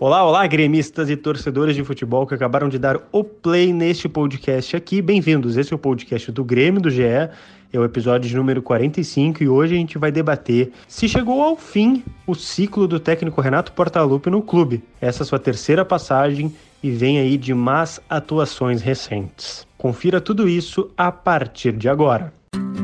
Olá, olá, gremistas e torcedores de futebol que acabaram de dar o play neste podcast aqui. Bem-vindos. Esse é o podcast do Grêmio do GE. É o episódio número 45 e hoje a gente vai debater se chegou ao fim o ciclo do técnico Renato Portaluppi no clube. Essa é sua terceira passagem e vem aí de más atuações recentes. Confira tudo isso a partir de agora. Fez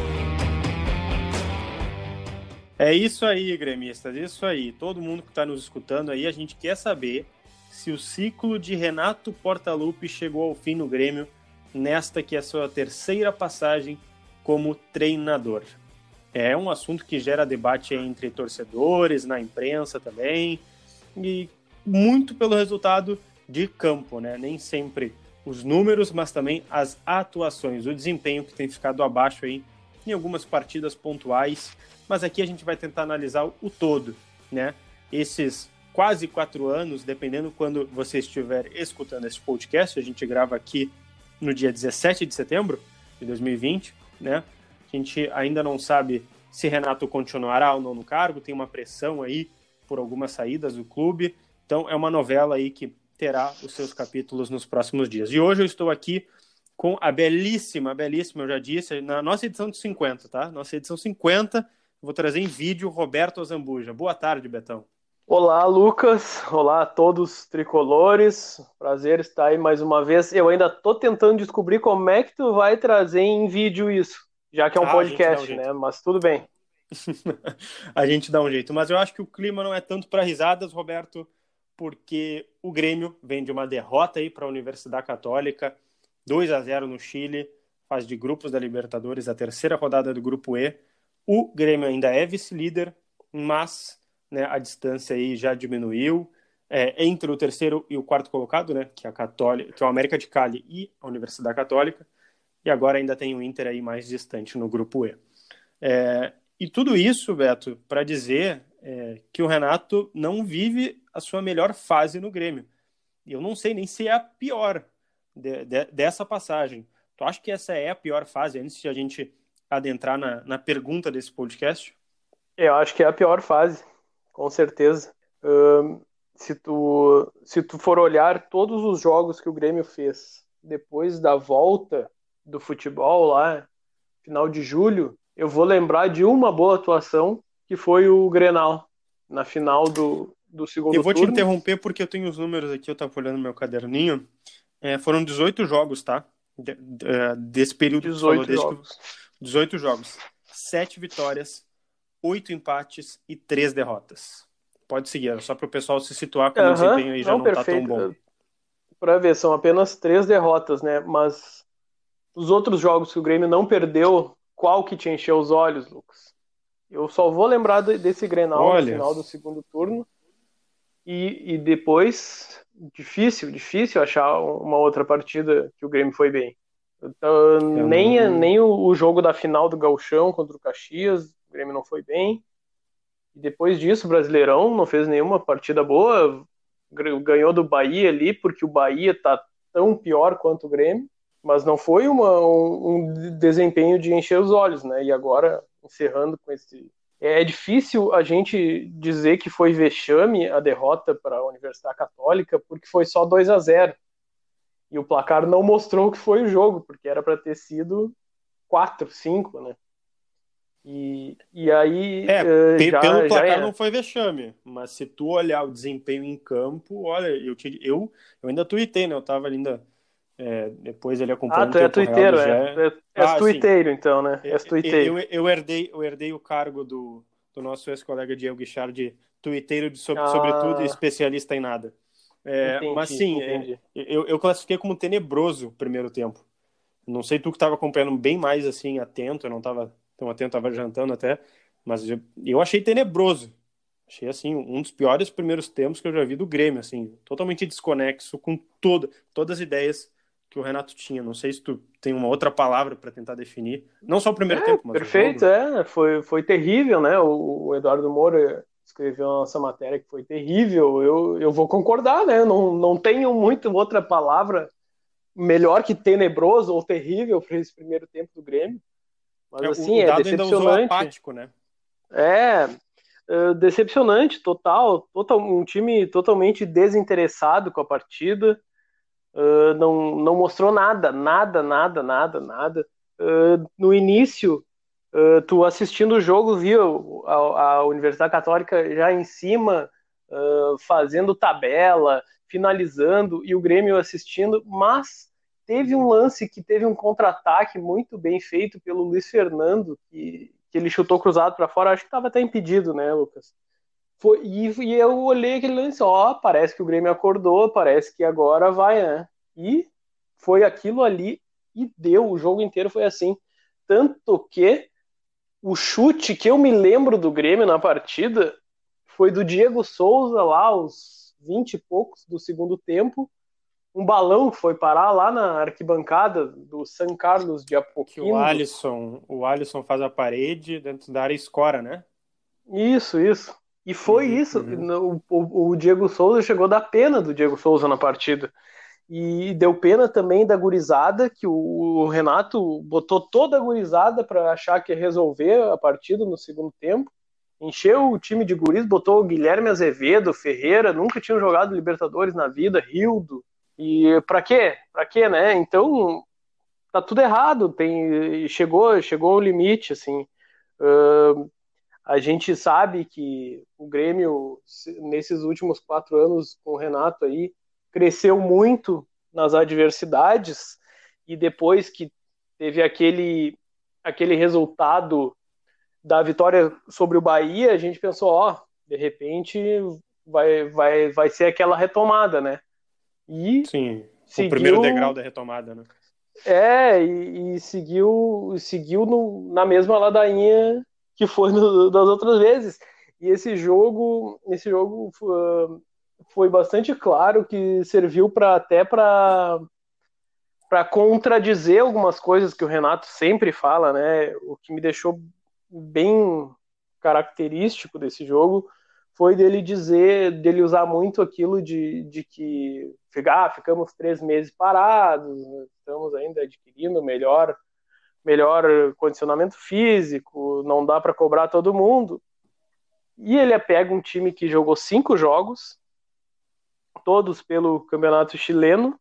É isso aí, gremistas, isso aí. Todo mundo que está nos escutando aí, a gente quer saber se o ciclo de Renato Portaluppi chegou ao fim no Grêmio nesta que é a sua terceira passagem como treinador. É um assunto que gera debate entre torcedores, na imprensa também, e muito pelo resultado de campo, né? Nem sempre os números, mas também as atuações, o desempenho que tem ficado abaixo aí em algumas partidas pontuais, mas aqui a gente vai tentar analisar o todo, né? Esses quase quatro anos, dependendo quando você estiver escutando esse podcast, a gente grava aqui no dia 17 de setembro de 2020, né? A gente ainda não sabe se Renato continuará ou não no cargo, tem uma pressão aí por algumas saídas do clube, então é uma novela aí que terá os seus capítulos nos próximos dias. E hoje eu estou aqui com a belíssima, belíssima, eu já disse, na nossa edição de 50, tá? Nossa edição 50, vou trazer em vídeo Roberto Azambuja. Boa tarde, Betão. Olá, Lucas. Olá a todos tricolores. Prazer estar aí mais uma vez. Eu ainda tô tentando descobrir como é que tu vai trazer em vídeo isso, já que é um Ah, podcast, um né? Mas tudo bem. a gente dá um jeito. Mas eu acho que o clima não é tanto para risadas, Roberto, porque o Grêmio vem de uma derrota aí para a Universidade Católica, 2 a 0 no Chile, fase de grupos da Libertadores, a terceira rodada do grupo E. O Grêmio ainda é vice-líder, mas né, a distância aí já diminuiu. É, entre o terceiro e o quarto colocado, né, que é a Católica, que é o América de Cali e a Universidade Católica, e agora ainda tem o Inter aí mais distante no grupo E. É, e tudo isso, Beto, para dizer é, que o Renato não vive a sua melhor fase no Grêmio. E eu não sei nem se é a pior de, de, dessa passagem. Tu acha que essa é a pior fase, antes de a gente adentrar na, na pergunta desse podcast? Eu acho que é a pior fase, com certeza. Se tu, se tu for olhar todos os jogos que o Grêmio fez depois da volta do futebol lá, final de julho, eu vou lembrar de uma boa atuação, que foi o Grenal, na final do, do segundo Eu vou te turno. interromper porque eu tenho os números aqui, eu estava olhando meu caderninho. É, foram 18 jogos, tá? De- de- é, desse período que tu 18 falou, desde que- jogos. 18 jogos. 7 vitórias, 8 empates e 3 derrotas. Pode seguir, só para o pessoal se situar como o Aham, desempenho aí já não, não, tá tão bom. Pra ver, são apenas três derrotas, né? Mas os outros jogos que o Grêmio não perdeu, qual que te encheu os olhos, Lucas? Eu só vou lembrar de- desse Grenal Olha. no final do segundo turno. E, e depois, difícil, difícil achar uma outra partida que o Grêmio foi bem. Então, nem, nem o, o jogo da final do Gauchão contra o Caxias, o Grêmio não foi bem. E depois disso, o Brasileirão não fez nenhuma partida boa, ganhou do Bahia ali, porque o Bahia tá tão pior quanto o Grêmio, mas não foi uma, um, um desempenho de encher os olhos, né? E agora, encerrando com esse. É difícil a gente dizer que foi vexame a derrota para a Universidade Católica, porque foi só 2 a 0 E o placar não mostrou o que foi o jogo, porque era para ter sido 4, 5, né? E, e aí. É, eh, já- pelo placar não foi vexame, mas se tu olhar o desempenho em campo, olha, eu, te- eu, eu ainda tuitei, né? Eu tava ainda. É, depois ele Ah, acompanhando tu é tuiteiro, é. É, és Ah, sim. tuiteiro, então, né? És Eu, tuiteiro. eu, eu herdei, eu herdei o cargo do, do nosso ex-colega Diego Guichard de tuiteiro de sobre, Ah. sobretudo especialista em nada. É, Entendi, mas sim, é, eu, eu classifiquei como tenebroso o primeiro tempo. Não sei tu que estava acompanhando bem mais assim, atento, eu não estava até eu estava jantando até, mas eu, eu achei tenebroso. Achei, assim, um dos piores primeiros tempos que eu já vi do Grêmio, assim, totalmente desconexo com toda, todas as ideias que o Renato tinha. Não sei se tu tem uma outra palavra para tentar definir. Não só o primeiro é, tempo, mas Perfeito, é. Foi, foi terrível, né? O, o Eduardo Moura escreveu a nossa matéria que foi terrível. Eu, eu vou concordar, né? Não, não tenho muito outra palavra melhor que tenebroso ou terrível para esse primeiro tempo do Grêmio. Mas é, assim, é dado decepcionante. apático, né? É, é, decepcionante, total, total, um time totalmente desinteressado com a partida. Uh, não, não mostrou nada, nada, nada, nada, nada. Uh, no início, uh, tu assistindo o jogo, viu a, a Universidade Católica já em cima, fazendo tabela, finalizando, e o Grêmio assistindo, mas teve um lance que teve um contra-ataque muito bem feito pelo Luiz Fernando, que, que ele chutou cruzado para fora, acho que estava até impedido, né, Lucas? Foi, e, e, eu olhei aquele lance, ó, parece que o Grêmio acordou, parece que agora vai, né? E foi aquilo ali e deu, o jogo inteiro foi assim. Tanto que o chute que eu me lembro do Grêmio na partida foi do Diego Souza lá, aos 20 e poucos do segundo tempo. Um balão foi parar lá na arquibancada do San Carlos de Apoquindo. Que o Alisson, o Alisson faz a parede dentro da área escora, né? Isso, isso. E foi uhum, isso. Uhum. O, o, Diego Souza chegou da pena do Diego Souza na partida. E deu pena também da gurizada, que o, o Renato botou toda a gurizada para achar que ia resolver a partida no segundo tempo. Encheu o time de guris, botou o Guilherme Azevedo, Ferreira, nunca tinham jogado Libertadores na vida, Rildo. E para quê? Para quê, né? Então, tá tudo errado. Tem, chegou, chegou o limite, assim. Uh, a gente sabe que o Grêmio, nesses últimos quatro anos com o Renato aí, cresceu muito nas adversidades e depois que teve aquele, aquele resultado da vitória sobre o Bahia, a gente pensou, ó, de repente vai, vai, vai ser aquela retomada, né? E Sim, seguiu... o primeiro degrau da retomada, né? É, e, e seguiu, seguiu no, na mesma ladainha que foi no, das outras vezes. E esse jogo, esse jogo uh, foi bastante claro que serviu para até para para contradizer algumas coisas que o Renato sempre fala, né? O que me deixou bem característico desse jogo foi dele dizer, dele usar muito aquilo de, de que ah, ficamos três meses parados, estamos ainda adquirindo melhor melhor condicionamento físico, não dá para cobrar todo mundo. E ele pega um time que jogou cinco jogos, todos pelo campeonato chileno,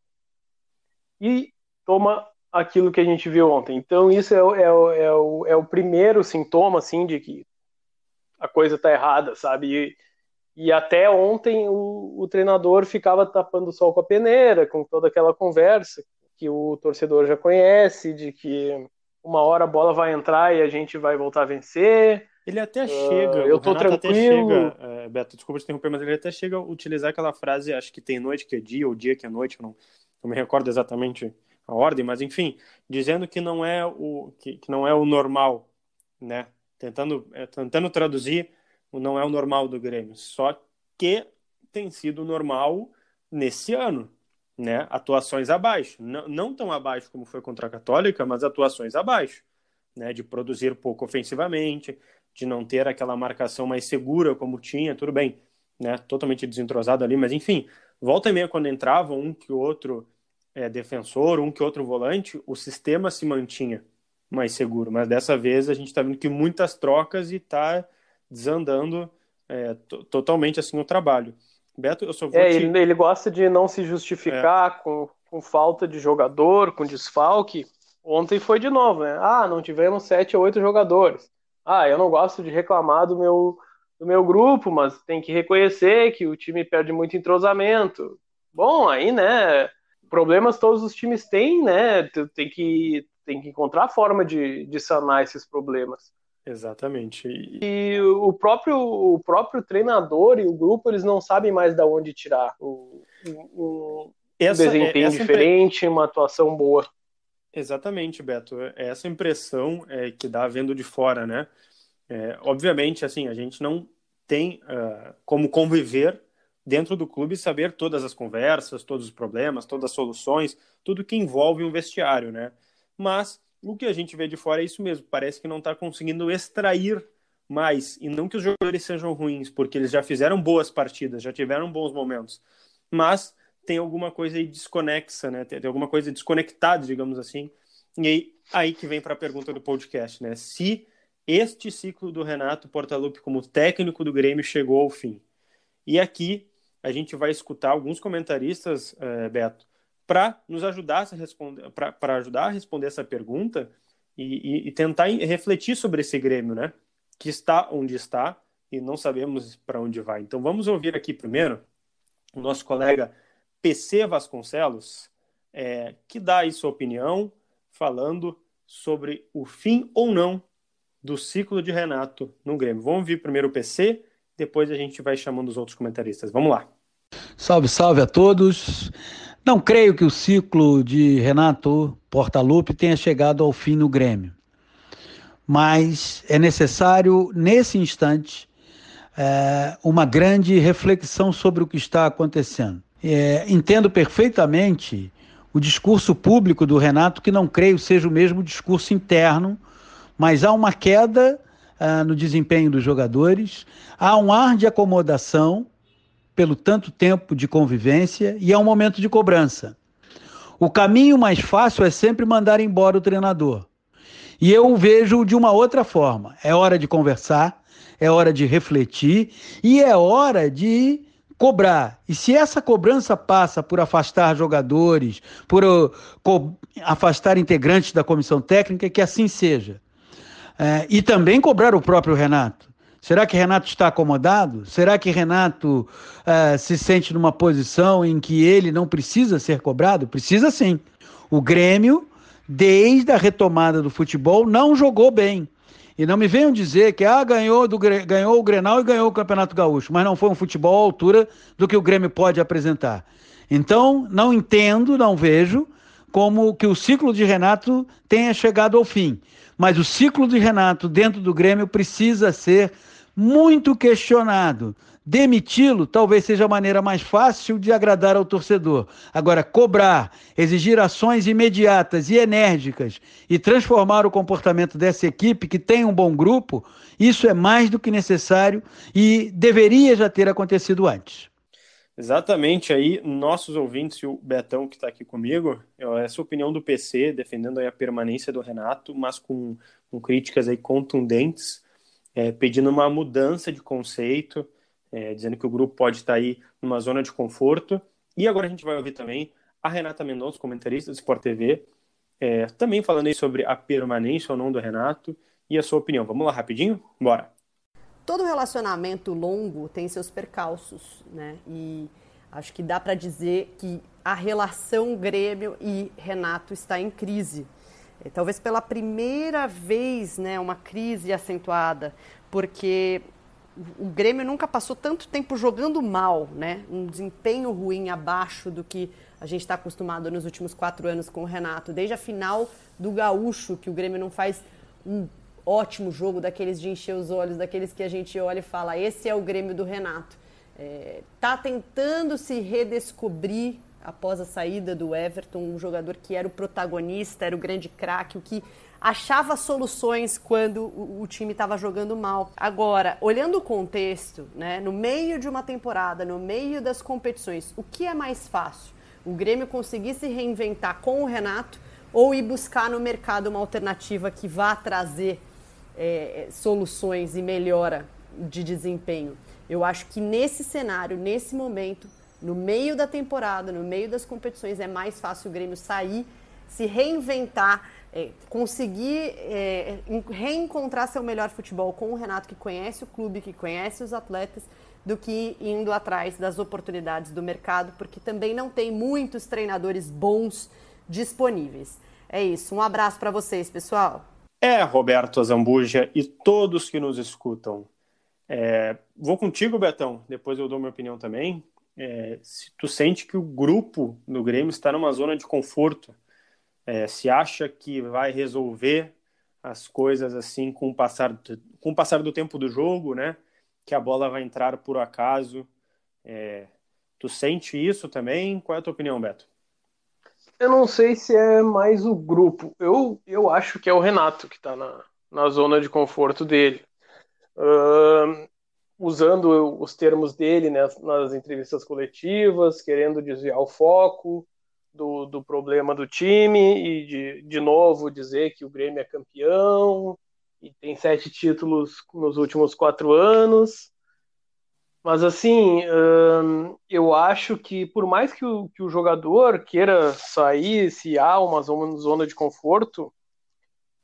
e toma aquilo que a gente viu ontem. Então isso é, é, é, o, é o primeiro sintoma, assim, de que a coisa tá errada, sabe? E, e até ontem o, o, treinador ficava tapando o sol com a peneira, com toda aquela conversa que o torcedor já conhece, de que uma hora a bola vai entrar e a gente vai voltar a vencer. Ele até uh, chega, eu tô tranquilo. Até chega, é, Beto, desculpa te interromper, mas ele até chega a utilizar aquela frase, acho que tem noite que é dia, ou dia que é noite, não, não me recordo exatamente a ordem, mas enfim, dizendo que não é o que, que não é o normal, né? Tentando, é, tentando traduzir o não é o normal do Grêmio. Só que tem sido normal nesse ano, né, atuações abaixo. Não, não tão abaixo como foi contra a Católica, mas atuações abaixo. Né, de produzir pouco ofensivamente, de não ter aquela marcação mais segura como tinha, tudo bem, né, totalmente desentrosado ali, mas enfim, volta e meia quando entrava um que outro é, defensor, um que outro volante, o sistema se mantinha mais seguro, mas dessa vez a gente está vendo que muitas trocas e está desandando é, totalmente assim o trabalho. Beto, eu só vou é, te... ele, ele, gosta de não se justificar é. com, com falta de jogador, com desfalque. Ontem foi de novo, né? Ah, não tivemos sete ou oito jogadores. Ah, eu não gosto de reclamar do meu, do meu grupo, mas tem que reconhecer que o time perde muito entrosamento. Bom, aí, né? Problemas todos os times têm, né? Tem que, tem que encontrar forma de, de sanar esses problemas. Exatamente. E... e, o próprio o próprio treinador e o grupo eles não sabem mais de onde tirar o, o, essa, desempenho essa diferente, uma atuação boa. Exatamente, Beto. É essa impressão é, que dá vendo de fora, né? É, obviamente, assim, a gente não tem uh, como conviver dentro do clube e saber todas as conversas, todos os problemas, todas as soluções, tudo que envolve um vestiário, né? Mas o que a gente vê de fora é isso mesmo. Parece que não está conseguindo extrair mais. E não que os jogadores sejam ruins, porque eles já fizeram boas partidas, já tiveram bons momentos. Mas tem alguma coisa aí desconexa, né? Tem, alguma coisa desconectada, digamos assim. E aí, aí que vem para a pergunta do podcast, né? Se este ciclo do Renato Portaluppi como técnico do Grêmio chegou ao fim. E aqui a gente vai escutar alguns comentaristas, uh, Beto, para nos ajudar a responder, para ajudar a responder essa pergunta e, e, e, tentar refletir sobre esse Grêmio, né? Que está onde está e não sabemos para onde vai. Então vamos ouvir aqui primeiro o nosso colega PC Vasconcelos, é, que dá aí sua opinião, falando sobre o fim ou não do ciclo de Renato no Grêmio. Vamos ouvir primeiro o PC, depois a gente vai chamando os outros comentaristas. Vamos lá. Salve, salve a todos. Não creio que o ciclo de Renato Portaluppi tenha chegado ao fim no Grêmio. Mas é necessário, nesse instante, é, uma grande reflexão sobre o que está acontecendo. É, entendo perfeitamente o discurso público do Renato, que não creio seja o mesmo discurso interno, mas há uma queda uh, no desempenho dos jogadores, há um ar de acomodação pelo tanto tempo de convivência e há um momento de cobrança. O caminho mais fácil é sempre mandar embora o treinador. E eu vejo de uma outra forma. É hora de conversar, é hora de refletir e é hora de cobrar. E se essa cobrança passa por afastar jogadores, por uh, afastar integrantes da comissão técnica, que assim seja. É, e também cobrar o próprio Renato. Será que Renato está acomodado? Será que Renato uh, se sente numa posição em que ele não precisa ser cobrado? Precisa sim. O Grêmio, desde a retomada do futebol, não jogou bem. E não me venham dizer que ah, ganhou, do, ganhou o Grenal e ganhou o Campeonato Gaúcho, mas não foi um futebol à altura do que o Grêmio pode apresentar. Então, não entendo, não vejo como que o ciclo de Renato tenha chegado ao fim. Mas o ciclo de Renato dentro do Grêmio precisa ser muito questionado. Demiti-lo talvez seja a maneira mais fácil de agradar ao torcedor. Agora, cobrar, exigir ações imediatas e enérgicas e transformar o comportamento dessa equipe, que tem um bom grupo, isso é mais do que necessário e deveria já ter acontecido antes. Exatamente, aí nossos ouvintes e o Betão que está aqui comigo, essa opinião do PC defendendo a permanência do Renato, mas com, com críticas aí contundentes, é, pedindo uma mudança de conceito, é, dizendo que o grupo pode estar aí numa zona de conforto. E agora a gente vai ouvir também a Renata Mendonça, comentarista do Sport TV, é, também falando aí sobre a permanência ou não do Renato e a sua opinião. Vamos lá rapidinho? Bora! Todo relacionamento longo tem seus percalços, né? E acho que dá para dizer que a relação Grêmio e Renato está em crise. É, talvez pela primeira vez, né, uma crise acentuada, porque o Grêmio nunca passou tanto tempo jogando mal, né? Um desempenho ruim abaixo do que a gente está acostumado nos últimos quatro anos com o Renato. Desde a final do Gaúcho, que o Grêmio não faz um ótimo jogo, daqueles de encher os olhos, daqueles que a gente olha e fala: esse é o Grêmio do Renato. É, tá tentando se redescobrir após a saída do Everton, um jogador que era o protagonista, era o grande craque, o que achava soluções quando o, time estava jogando mal. Agora, olhando o contexto, né, no meio de uma temporada, no meio das competições, o que é mais fácil? O Grêmio conseguir se reinventar com o Renato ou ir buscar no mercado uma alternativa que vá trazer é, soluções e melhora de desempenho? Eu acho que nesse cenário, nesse momento, no meio da temporada, no meio das competições, é mais fácil o Grêmio sair, se reinventar é, conseguir é, reencontrar seu melhor futebol com o Renato, que conhece o clube, que conhece os atletas, do que indo atrás das oportunidades do mercado, porque também não tem muitos treinadores bons disponíveis. É isso. Um abraço para vocês, pessoal. É, Roberto Azambuja e todos que nos escutam. É, vou contigo, Betão, depois eu dou minha opinião também. É, se tu sente que o grupo do Grêmio está numa zona de conforto, É, se acha que vai resolver as coisas assim com o passar com o passar do tempo do jogo, né? Que a bola vai entrar por acaso. É, tu sente isso também? Qual é a tua opinião, Beto? Eu não sei se é mais o grupo. Eu, eu acho que é o Renato que está na, na zona de conforto dele. Uh, usando os termos dele né, nas entrevistas coletivas, querendo desviar o foco do, do problema do time e de, de novo dizer que o Grêmio é campeão e tem sete títulos nos últimos quatro anos. Mas assim, hum, eu acho que por mais que o, que o jogador queira sair, se há uma zona de conforto,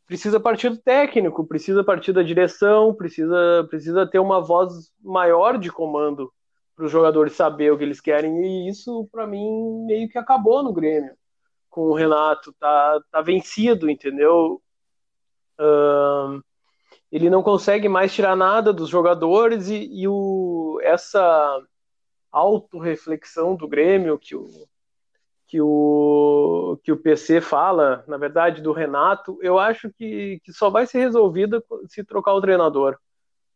precisa partir do técnico, precisa partir da direção, precisa, precisa ter uma voz maior de comando para os jogadores saber o que eles querem. E isso, para mim, meio que acabou no Grêmio. Com o Renato, tá, tá vencido, entendeu? Uh, ele não consegue mais tirar nada dos jogadores e, e o, essa autorreflexão do Grêmio que o, que o, que o PC fala, na verdade, do Renato, eu acho que, que só vai ser resolvida se trocar o treinador.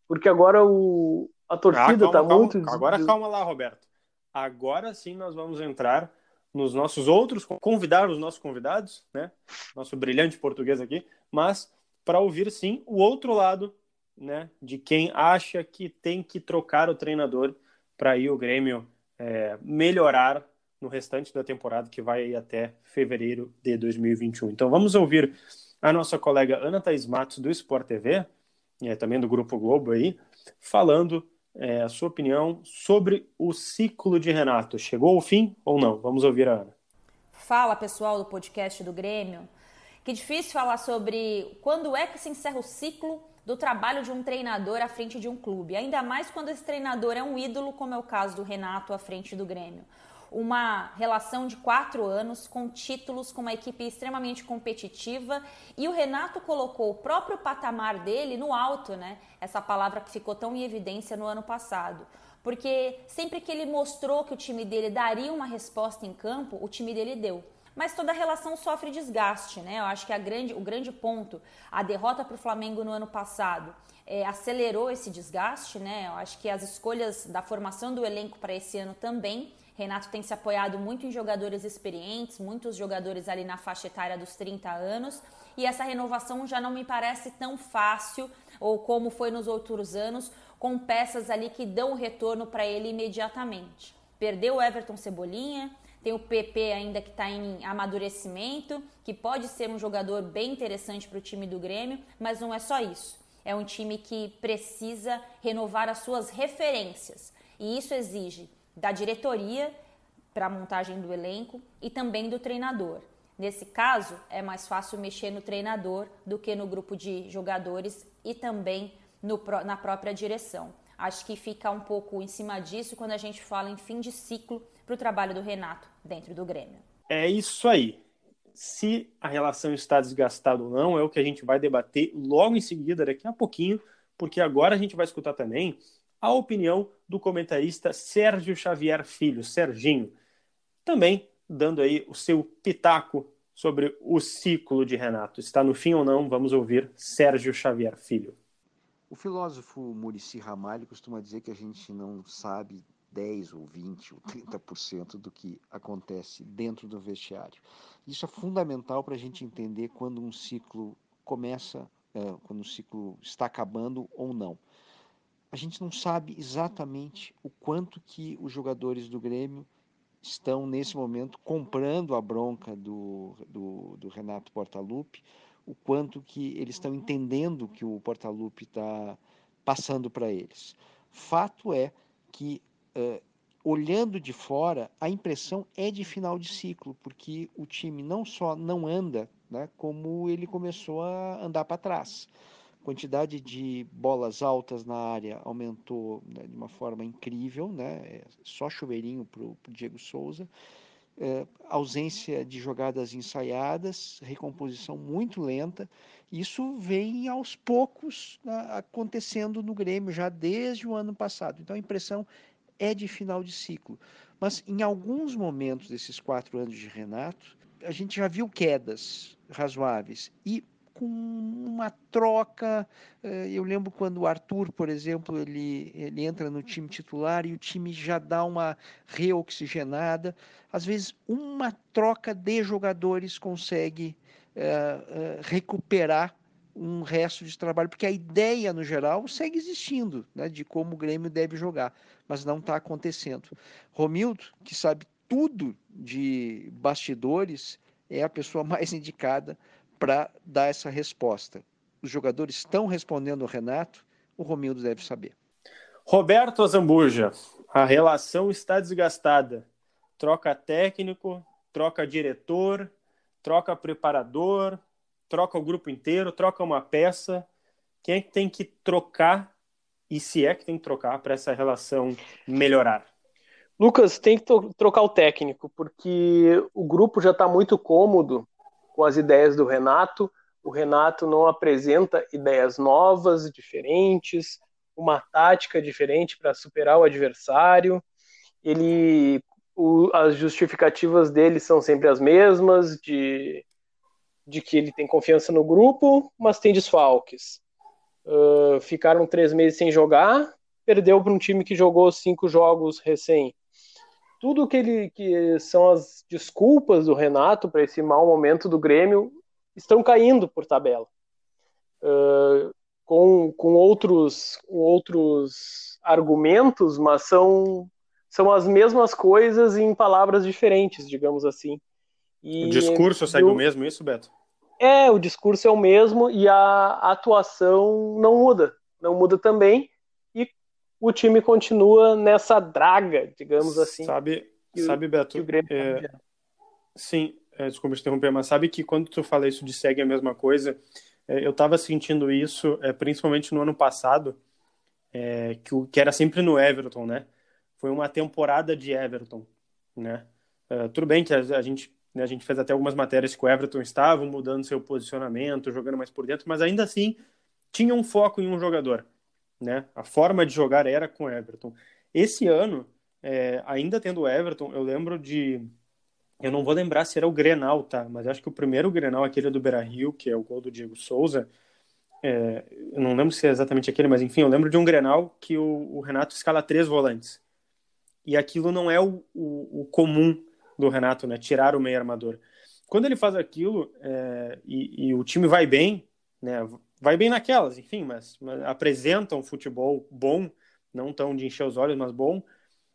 Porque agora o, a torcida está ah, tá muito. Agora calma lá, Roberto. Agora sim nós vamos entrar nos nossos outros, convidar os nossos convidados, né? Nosso brilhante português aqui, mas para ouvir sim o outro lado, né? De quem acha que tem que trocar o treinador para ir o Grêmio é, melhorar no restante da temporada que vai até fevereiro de 2021. Então vamos ouvir a nossa colega Ana Thaís Matos do Sport TV, é, também do Grupo Globo aí, falando é, a sua opinião sobre o ciclo de Renato. Chegou ao fim ou não? Vamos ouvir a Ana. Fala pessoal do podcast do Grêmio. Que difícil falar sobre quando é que se encerra o ciclo do trabalho de um treinador à frente de um clube, ainda mais quando esse treinador é um ídolo, como é o caso do Renato à frente do Grêmio uma relação de quatro anos com títulos, com uma equipe extremamente competitiva e o Renato colocou o próprio patamar dele no alto, né? Essa palavra que ficou tão em evidência no ano passado. Porque sempre que ele mostrou que o time dele daria uma resposta em campo, o time dele deu mas toda relação sofre desgaste, né? Eu acho que grande, o grande ponto, a derrota para o Flamengo no ano passado, é, acelerou esse desgaste, né? Eu acho que as escolhas da formação do elenco para esse ano também Renato tem se apoiado muito em jogadores experientes, muitos jogadores ali na faixa etária dos 30 anos, e essa renovação já não me parece tão fácil ou como foi nos outros anos, com peças ali que dão retorno para ele imediatamente. Perdeu o Everton Cebolinha, tem o PP ainda que está em amadurecimento, que pode ser um jogador bem interessante para o time do Grêmio, mas não é só isso. É um time que precisa renovar as suas referências. E isso exige da diretoria para a montagem do elenco e também do treinador. Nesse caso, é mais fácil mexer no treinador do que no grupo de jogadores e também no, na própria direção. Acho que fica um pouco em cima disso quando a gente fala em fim de ciclo para o trabalho do Renato dentro do Grêmio. É isso aí. Se a relação está desgastada ou não, é o que a gente vai debater logo em seguida, daqui a pouquinho, porque agora a gente vai escutar também a opinião do comentarista Sérgio Xavier Filho, Serginho, também dando aí o seu pitaco sobre o ciclo de Renato. Está no fim ou não? Vamos ouvir Sérgio Xavier Filho. O filósofo Murici Ramalho costuma dizer que a gente não sabe 10 ou 20 ou 30% do que acontece dentro do vestiário. Isso é fundamental para a gente entender quando um ciclo começa, quando um ciclo está acabando ou não a gente não sabe exatamente o quanto que os jogadores do Grêmio estão nesse momento comprando a bronca do, do, do Renato Portaluppi, o quanto que eles estão entendendo que o Portaluppi está passando para eles. Fato é que uh, olhando de fora, a impressão é de final de ciclo, porque o time não só não anda, né, como ele começou a andar para trás quantidade de bolas altas na área aumentou né, de uma forma incrível, né? É só chuveirinho para o Diego Souza. É, ausência de jogadas ensaiadas, recomposição muito lenta. Isso vem aos poucos né, acontecendo no Grêmio já desde o ano passado. Então a impressão é de final de ciclo. Mas em alguns momentos desses quatro anos de Renato, a gente já viu quedas razoáveis. E com uma troca. Eh, eu lembro quando o Arthur, por exemplo, ele, ele entra no time titular e o time já dá uma reoxigenada. Às vezes, uma troca de jogadores consegue uh, uh, recuperar um resto de trabalho, porque a ideia, no geral, segue existindo, né, de como o Grêmio deve jogar, mas não está acontecendo. Romildo, que sabe tudo de bastidores, é a pessoa mais indicada para dar essa resposta. Os jogadores estão respondendo o Renato, o Romildo deve saber. Roberto Azambuja, a relação está desgastada. Troca técnico, troca diretor, troca preparador, troca o grupo inteiro, troca uma peça. Quem é que tem que trocar e se é que tem que trocar para essa relação melhorar? Lucas, tem que trocar o técnico, porque o grupo já está muito cômodo com as ideias do Renato. O Renato não apresenta ideias novas, diferentes, uma tática diferente para superar o adversário. Ele, o, as justificativas dele são sempre as mesmas, de, de que ele tem confiança no grupo, mas tem desfalques. Uh, ficaram três meses sem jogar, perdeu para um time que jogou cinco jogos recém tudo que ele que são as desculpas do Renato para esse mau momento do Grêmio estão caindo por tabela. Uh, com, com outros outros argumentos, mas são são as mesmas coisas em palavras diferentes, digamos assim. E, o discurso segue o mesmo, isso, Beto? É, o discurso é o mesmo e a atuação não muda. Não muda também o time continua nessa draga, digamos assim. Sabe, sabe Beto? O Grêmio é, tá sim, é, desculpa te interromper, mas sabe que quando tu fala isso de segue a mesma coisa, é, eu estava sentindo isso, é, principalmente no ano passado, é, que, que era sempre no Everton, né? Foi uma temporada de Everton, né? É, tudo bem que a, a gente né, a gente fez até algumas matérias que o Everton estava mudando seu posicionamento, jogando mais por dentro, mas ainda assim tinha um foco em um jogador né? A forma de jogar era com Everton. Esse ano, é, ainda tendo Everton, eu lembro de. Eu não vou lembrar se era o Grenal, tá? Mas acho que o primeiro Grenal, aquele do Beira Rio, que é o gol do Diego Souza, é, eu não lembro se é exatamente aquele, mas enfim, eu lembro de um Grenal que o, o Renato escala três volantes. E aquilo não é o, o, o, comum do Renato, né? Tirar o meio armador. Quando ele faz aquilo é, e, e, o time vai bem, né? Vai bem naquelas, enfim, mas, mas apresenta um futebol bom, não tão de encher os olhos, mas bom.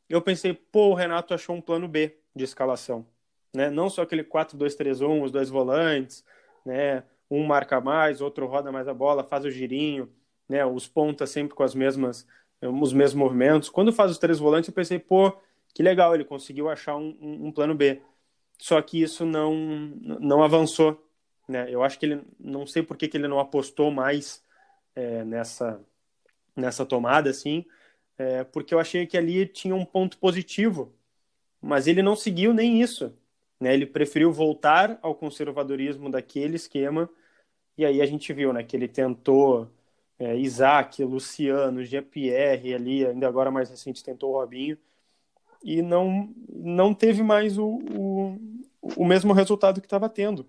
Eu pensei, pô, o Renato achou um plano B de escalação, né? Não só aquele 4-2-3-1, os dois volantes, né? Um marca mais, outro roda mais a bola, faz o girinho, né? Os pontas sempre com as mesmas, os mesmos movimentos. Quando faz os três volantes, eu pensei, pô, que legal, ele conseguiu achar um, um, um plano B. Só que isso não, não avançou né? Eu acho que ele não sei por que, que ele não apostou mais é, nessa nessa tomada assim, é, porque eu achei que ali tinha um ponto positivo, mas ele não seguiu nem isso. Né? Ele preferiu voltar ao conservadorismo daquele esquema e aí a gente viu, né, que ele tentou é, Isaac, Luciano, Jean-Pierre ali, ainda agora mais recente tentou o Robinho e não não teve mais o, o, o mesmo resultado que estava tendo.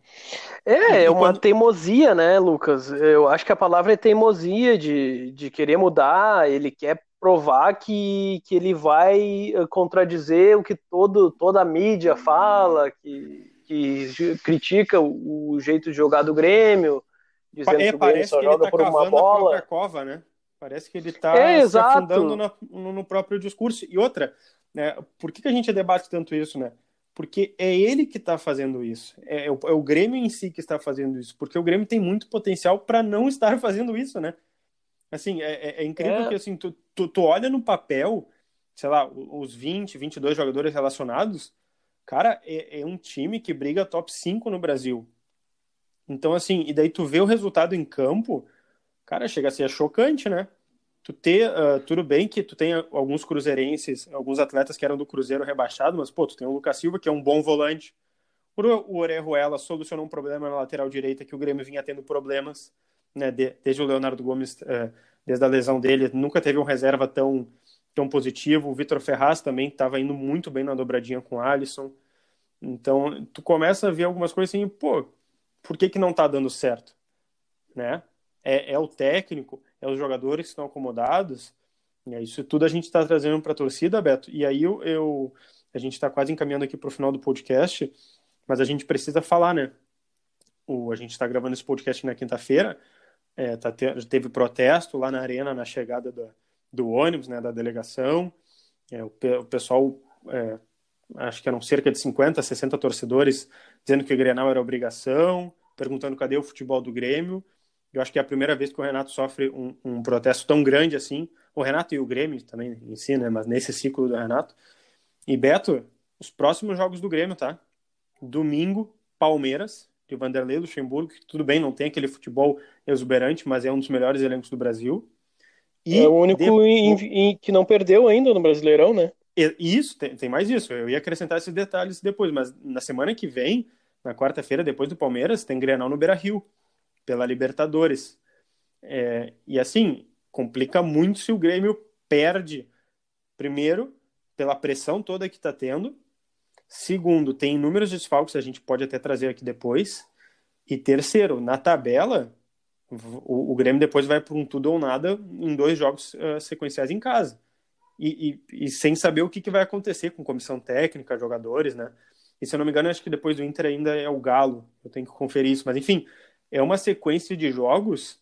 É, é uma teimosia, né, Lucas? Eu acho que a palavra é teimosia de, de querer mudar, ele quer provar que, que ele vai eh, contradizer o que todo, toda a mídia fala, que, que critica o, o jeito de jogar do Grêmio, dizendo é, que o Grêmio só joga tá por uma bola. cova, né? Parece que ele está é, se afundando no, no, próprio discurso. E outra, né, por que, que a gente debate tanto isso, né? Porque é ele que está fazendo isso. É, é, o, é, o, Grêmio em si que está fazendo isso, porque o Grêmio tem muito potencial para não estar fazendo isso, né? Assim, é, é, é incrível é. que assim, tu, tu, tu, olha no papel, sei lá, os 20, 22 jogadores relacionados, cara, é, é um time que briga top 5 no Brasil. Então, assim, e daí tu vê o resultado em campo, cara, chega a ser chocante, né? Tu ter, uh, tudo bem que tu tem alguns cruzeirenses, alguns atletas que eram do Cruzeiro rebaixado, mas, pô, tu tem o Lucas Silva, que é um bom volante. O Orejuela solucionou um problema na lateral direita que o Grêmio vinha tendo problemas, né, de, desde o Leonardo Gomes, uh, desde a lesão dele, nunca teve um reserva tão, tão positivo. O Vitor Ferraz também estava indo muito bem na dobradinha com o Alisson. Então, tu começa a ver algumas coisas assim, pô, por que que não tá dando certo? Né? É, é o técnico, é os jogadores que estão acomodados, e isso tudo a gente está trazendo para a torcida, Beto. E aí eu, eu a gente está quase encaminhando aqui para o final do podcast, mas a gente precisa falar, né? O, a gente está gravando esse podcast na quinta-feira, é, tá te, teve protesto lá na arena na chegada do, do ônibus, né, da delegação. É, o, o, pessoal, é, acho que eram cerca de 50, 60 torcedores dizendo que o Grenal era obrigação, perguntando cadê o futebol do Grêmio. Eu acho que é a primeira vez que o Renato sofre um, um protesto tão grande assim. O Renato e o Grêmio também em si, né, mas nesse ciclo do Renato. E Beto, os próximos jogos do Grêmio, tá? Domingo, Palmeiras, de Vanderlei Luxemburgo, que tudo bem, não tem aquele futebol exuberante, mas é um dos melhores elencos do Brasil. E é o único de... em, em, que não perdeu ainda no Brasileirão, né? Isso, tem, tem, mais isso. Eu ia acrescentar esses detalhes depois, mas na semana que vem, na quarta-feira, depois do Palmeiras, tem Grenal no Beira-Rio, pela Libertadores. É, e assim, complica muito se o Grêmio perde, primeiro, pela pressão toda que está tendo, Segundo, tem inúmeros desfalques, a gente pode até trazer aqui depois. E terceiro, na tabela, o, o Grêmio depois vai para um tudo ou nada em dois jogos uh, sequenciais em casa. E, e, e, sem saber o que, que vai acontecer com comissão técnica, jogadores, né? E se eu não me engano, acho que depois do Inter ainda é o Galo. Eu tenho que conferir isso. Mas enfim, é uma sequência de jogos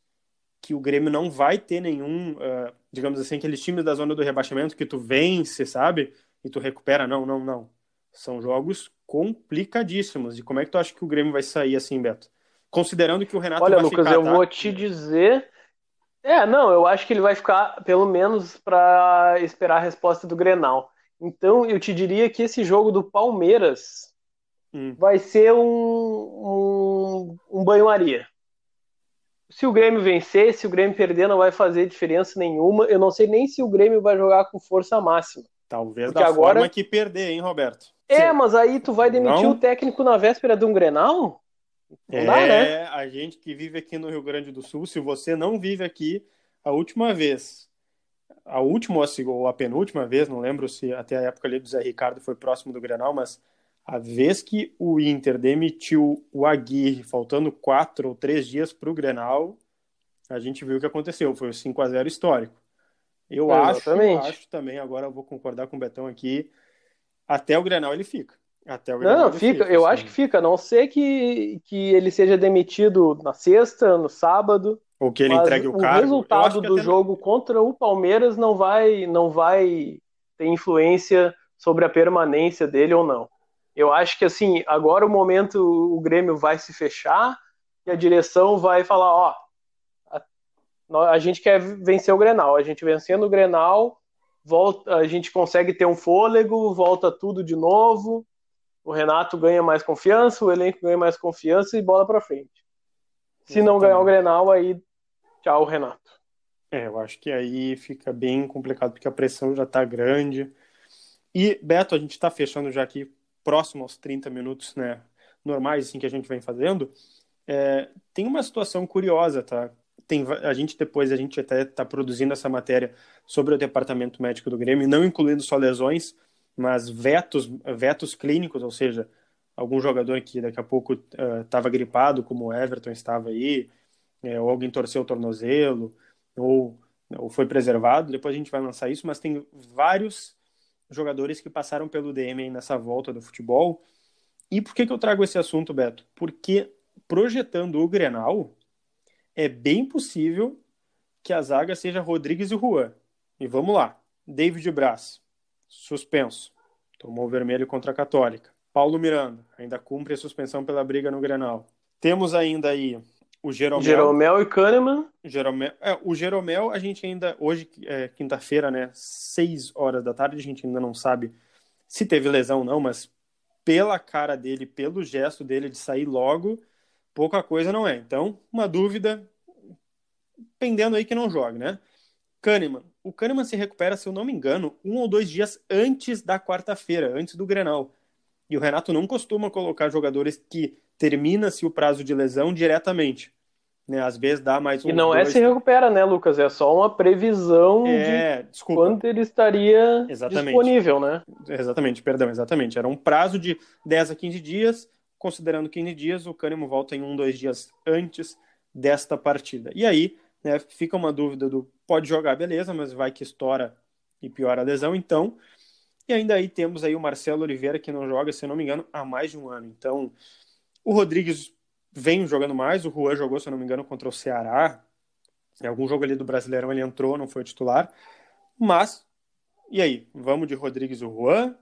que o Grêmio não vai ter nenhum, uh, digamos assim, aqueles times da zona do rebaixamento que tu vence, sabe? E tu recupera. Não, não, não. São jogos complicadíssimos. E como é que tu acha que o Grêmio vai sair assim, Beto? Considerando que o Renato Olha, vai Lucas, ficar, eu tá? vou te dizer. É, não, eu acho que ele vai ficar pelo menos para esperar a resposta do Grenal. Então, eu te diria que esse jogo do Palmeiras hum. vai ser um, um, um banho-maria. Se o Grêmio vencer, se o Grêmio perder, não vai fazer diferença nenhuma. Eu não sei nem se o Grêmio vai jogar com força máxima. Talvez Porque da agora... forma que perder, hein, Roberto? É, Sim. mas aí tu vai demitir não? o técnico na véspera de um Grenal? Não é, dá, né? a gente que vive aqui no Rio Grande do Sul, se você não vive aqui, a última vez, a última ou a penúltima vez, não lembro se até a época ali do Zé Ricardo foi próximo do Grenal, mas a vez que o Inter demitiu o Aguirre, faltando quatro ou três dias para o Grenal, a gente viu o que aconteceu, foi o 5 a 0 histórico. Eu acho, eu acho também, agora eu vou concordar com o Betão aqui, até o Grenal ele fica. Até o Grenal não, fica, fica, eu assim. acho que fica, a não ser que, que ele seja demitido na sexta, no sábado. Ou que ele entregue o, o cargo. O resultado do jogo não... contra o Palmeiras não vai, não vai ter influência sobre a permanência dele ou não. Eu acho que assim, agora o momento o Grêmio vai se fechar e a direção vai falar, ó, a gente quer vencer o Grenal. A gente vencendo o Grenal, volta, a gente consegue ter um fôlego, volta tudo de novo. O Renato ganha mais confiança, o elenco ganha mais confiança e bola para frente. Se Exatamente. não ganhar o Grenal, aí tchau, Renato. É, eu acho que aí fica bem complicado porque a pressão já está grande. E Beto, a gente está fechando já aqui próximo aos 30 minutos, né, normais assim que a gente vem fazendo. É, tem uma situação curiosa, tá? tem a gente depois a gente até está produzindo essa matéria sobre o departamento médico do Grêmio, não incluindo só lesões, mas vetos, vetos clínicos, ou seja, algum jogador que daqui a pouco estava uh, gripado, como o Everton estava aí, é, ou alguém torceu o tornozelo, ou, ou foi preservado. Depois a gente vai lançar isso, mas tem vários jogadores que passaram pelo DM nessa volta do futebol. E por que, que eu trago esse assunto, Beto? Porque projetando o Grenal, é bem possível que a zaga seja Rodrigues e Juan. E vamos lá. David Braz, suspenso. Tomou vermelho contra a Católica. Paulo Miranda, ainda cumpre a suspensão pela briga no Grenal. Temos ainda aí o Jeromel. Jeromel e Kahneman. Jeromel, é, o Jeromel, a gente ainda, hoje, é quinta-feira, né, seis horas da tarde, a gente ainda não sabe se teve lesão ou não, mas pela cara dele, pelo gesto dele de sair logo, pouca coisa não é. Então, uma dúvida, pendendo aí que não jogue, né? Kahneman. O Kahneman se recupera, se eu não me engano, um ou dois dias antes da quarta-feira, antes do Grenal. E o Renato não costuma colocar jogadores que termina-se o prazo de lesão diretamente. Né? Às vezes dá mais um. E não é se recupera, né, Lucas? É só uma previsão é, de desculpa. quando ele estaria Exatamente. disponível, né? Exatamente, perdão, exatamente. Era um prazo de 10 a 15 dias, considerando 15 dias, o Kahneman volta em um, dois dias antes desta partida. E aí, né, fica uma dúvida do pode jogar, beleza, mas vai que estoura e piora a lesão, então. E ainda aí temos aí o Marcelo Oliveira, que não joga, se não me engano, há mais de um ano. Então, o Rodrigues vem jogando mais, o Juan jogou, se não me engano, contra o Ceará. Em algum jogo ali do Brasileirão ele entrou, não foi titular. Mas, e aí? Vamos de Rodrigues e Juan?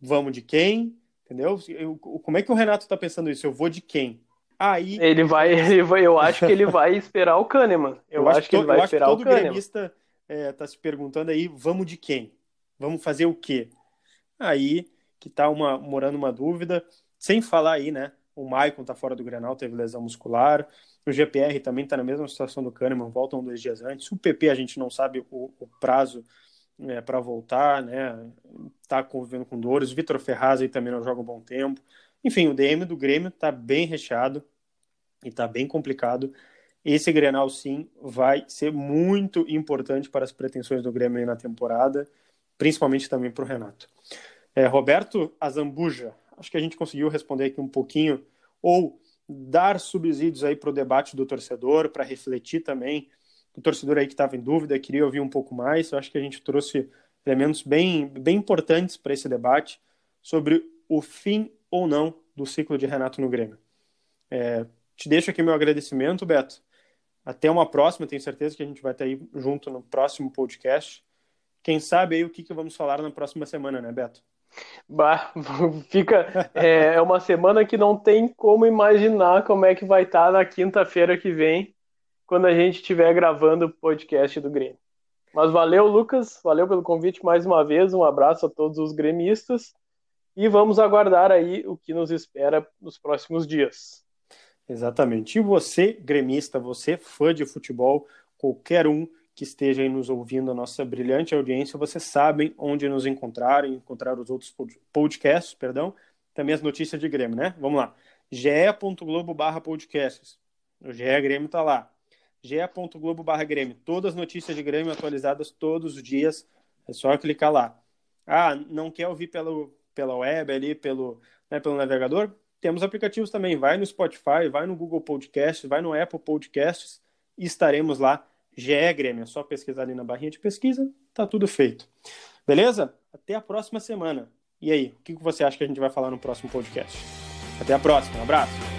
Vamos de quem? Entendeu? Eu, como é que o Renato está pensando isso? Eu vou de quem? Aí ele vai, ele vai, eu acho que ele vai esperar o Kahneman. Eu, eu acho, acho, que ele vai esperar o Kahneman. Todo gremista está é, se perguntando aí, vamos de quem? Vamos fazer o quê? Aí que está uma, morando uma dúvida, sem falar aí, né? O Maicon está fora do Grenal, teve lesão muscular. O GPR também está na mesma situação do Kahneman, voltam dois dias antes. O PP a gente não sabe o, o prazo é, para voltar, né? Tá convivendo com dores. O Vitor Ferraz aí também não joga um bom tempo. Enfim, o DM do Grêmio está bem recheado e está bem complicado. Esse Grenal, sim, vai ser muito importante para as pretensões do Grêmio na temporada, principalmente também para o Renato. É, Roberto Azambuja, acho que a gente conseguiu responder aqui um pouquinho, ou dar subsídios aí para o debate do torcedor, para refletir também. O torcedor aí que estava em dúvida, queria ouvir um pouco mais. Eu acho que a gente trouxe elementos bem, bem importantes para esse debate sobre o fim ou não do ciclo de Renato no Grêmio. É, te deixo aqui meu agradecimento, Beto. Até uma próxima, tenho certeza que a gente vai estar aí junto no próximo podcast. Quem sabe aí o que, que vamos falar na próxima semana, né, Beto? Bah, fica é, é uma semana que não tem como imaginar como é que vai estar na quinta-feira que vem, quando a gente estiver gravando o podcast do Grêmio. Mas valeu, Lucas, valeu pelo convite mais uma vez, um abraço a todos os gremistas e vamos aguardar aí o que nos espera nos próximos dias. Exatamente. E você, gremista, você, fã de futebol, qualquer um que esteja aí nos ouvindo, a nossa brilhante audiência, vocês sabem onde nos encontrar, encontrar os outros podcasts, perdão, também as notícias de Grêmio, né? Vamos lá. ge.globo barra podcasts. O GE Grêmio tá lá. ge.globo barra Grêmio. Todas as notícias de Grêmio atualizadas todos os dias. É só clicar lá. Ah, não quer ouvir pelo, pela web ali, pelo, né, pelo navegador? Temos aplicativos também. Vai no Spotify, vai no Google Podcasts, vai no Apple Podcasts e estaremos lá. GE Grêmio, é só pesquisar ali na barrinha de pesquisa, tá tudo feito. Beleza? Até a próxima semana. E aí, o que você acha que a gente vai falar no próximo podcast? Até a próxima, um abraço.